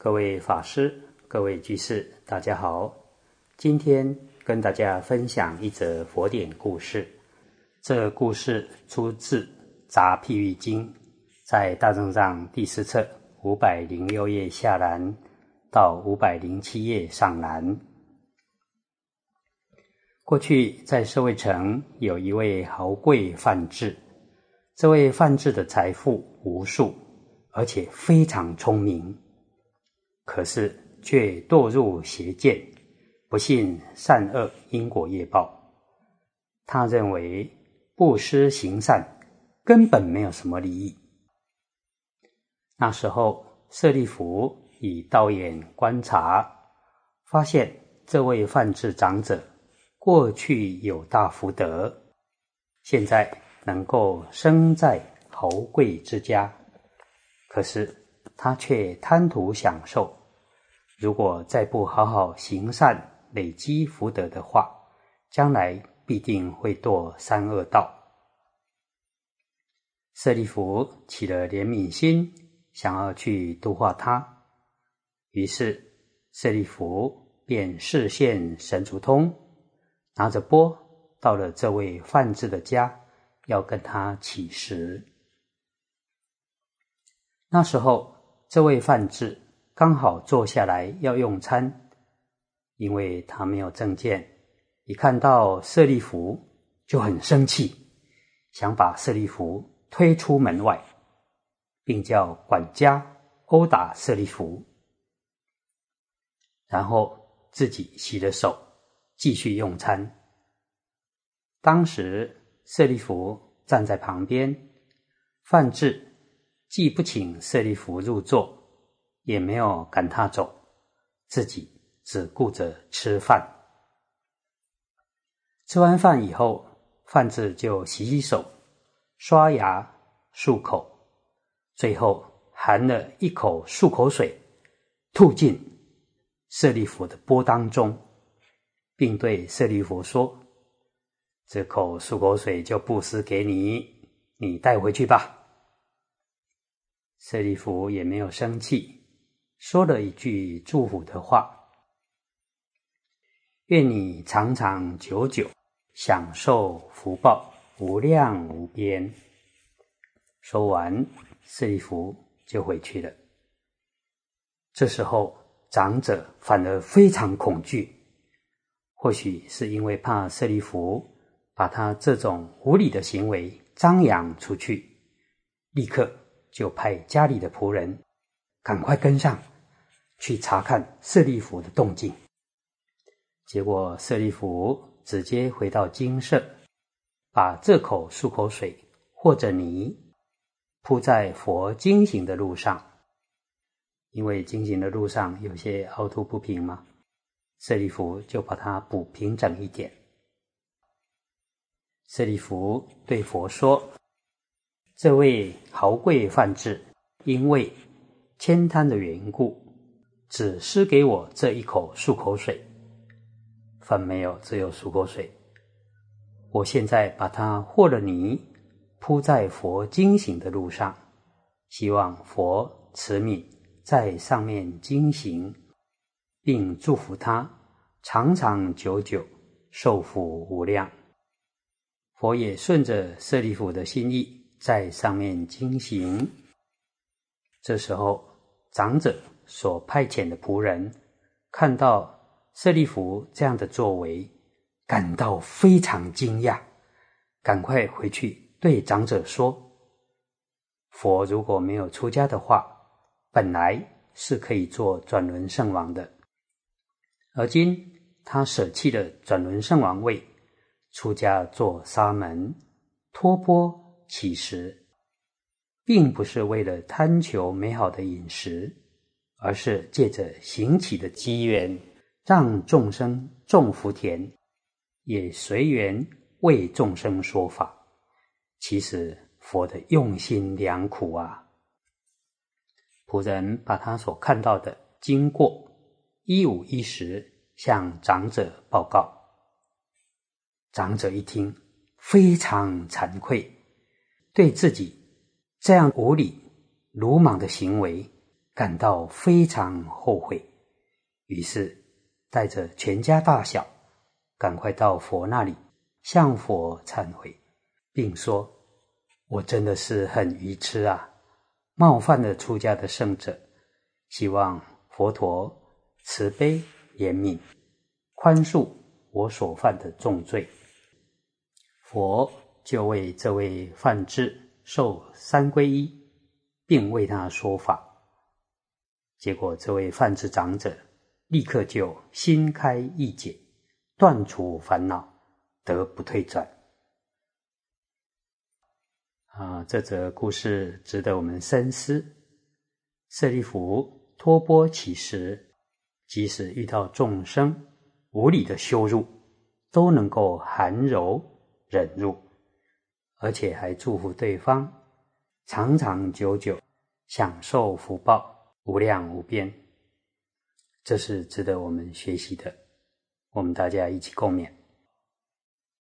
各位法师、各位居士，大家好。今天跟大家分享一则佛典故事。这故事出自《杂譬喻经》，在《大正藏》第四册五百零六页下栏到五百零七页上栏。过去在社会城有一位豪贵范志，这位范志的财富无数，而且非常聪明。可是却堕入邪见，不信善恶因果业报。他认为布施行善根本没有什么利益。那时候舍利弗以道眼观察，发现这位范志长者过去有大福德，现在能够生在豪贵之家，可是他却贪图享受。如果再不好好行善、累积福德的话，将来必定会堕三恶道。舍利弗起了怜悯心，想要去度化他，于是舍利弗便示现神足通，拿着钵到了这位范志的家，要跟他乞食。那时候，这位范志。刚好坐下来要用餐，因为他没有证件，一看到舍利弗就很生气，想把舍利弗推出门外，并叫管家殴打舍利弗，然后自己洗了手，继续用餐。当时舍利弗站在旁边，范志既不请舍利弗入座。也没有赶他走，自己只顾着吃饭。吃完饭以后，范志就洗洗手、刷牙、漱口，最后含了一口漱口水，吐进舍利弗的钵当中，并对舍利弗说：“这口漱口水就布施给你，你带回去吧。”舍利弗也没有生气。说了一句祝福的话：“愿你长长久久，享受福报无量无边。”说完，舍利弗就回去了。这时候，长者反而非常恐惧，或许是因为怕舍利弗把他这种无礼的行为张扬出去，立刻就派家里的仆人。赶快跟上去查看舍利弗的动静。结果舍利弗直接回到精舍，把这口漱口水或者泥铺在佛经行的路上，因为经行的路上有些凹凸不平嘛，舍利弗就把它补平整一点。舍利弗对佛说：“这位豪贵范志，因为。”千贪的缘故，只施给我这一口漱口水，饭没有，只有漱口水。我现在把它和了泥，铺在佛经行的路上，希望佛慈悯在上面经行，并祝福他长长久久，受福无量。佛也顺着舍利弗的心意，在上面经行。这时候。长者所派遣的仆人看到舍利弗这样的作为，感到非常惊讶，赶快回去对长者说：“佛如果没有出家的话，本来是可以做转轮圣王的，而今他舍弃了转轮圣王位，出家做沙门，托钵乞食。”并不是为了贪求美好的饮食，而是借着行起的机缘，让众生种福田，也随缘为众生说法。其实佛的用心良苦啊！仆人把他所看到的经过一五一十向长者报告。长者一听，非常惭愧，对自己。这样无理、鲁莽的行为，感到非常后悔，于是带着全家大小，赶快到佛那里向佛忏悔，并说：“我真的是很愚痴啊，冒犯了出家的圣者，希望佛陀慈悲怜悯，宽恕我所犯的重罪。”佛就为这位梵志受三皈依，并为他说法。结果，这位梵志长者立刻就心开意解，断除烦恼，得不退转。啊，这则故事值得我们深思。舍利弗托钵乞食，即使遇到众生无理的羞辱，都能够含柔。忍辱，而且还祝福对方长长久久享受福报无量无边，这是值得我们学习的。我们大家一起共勉。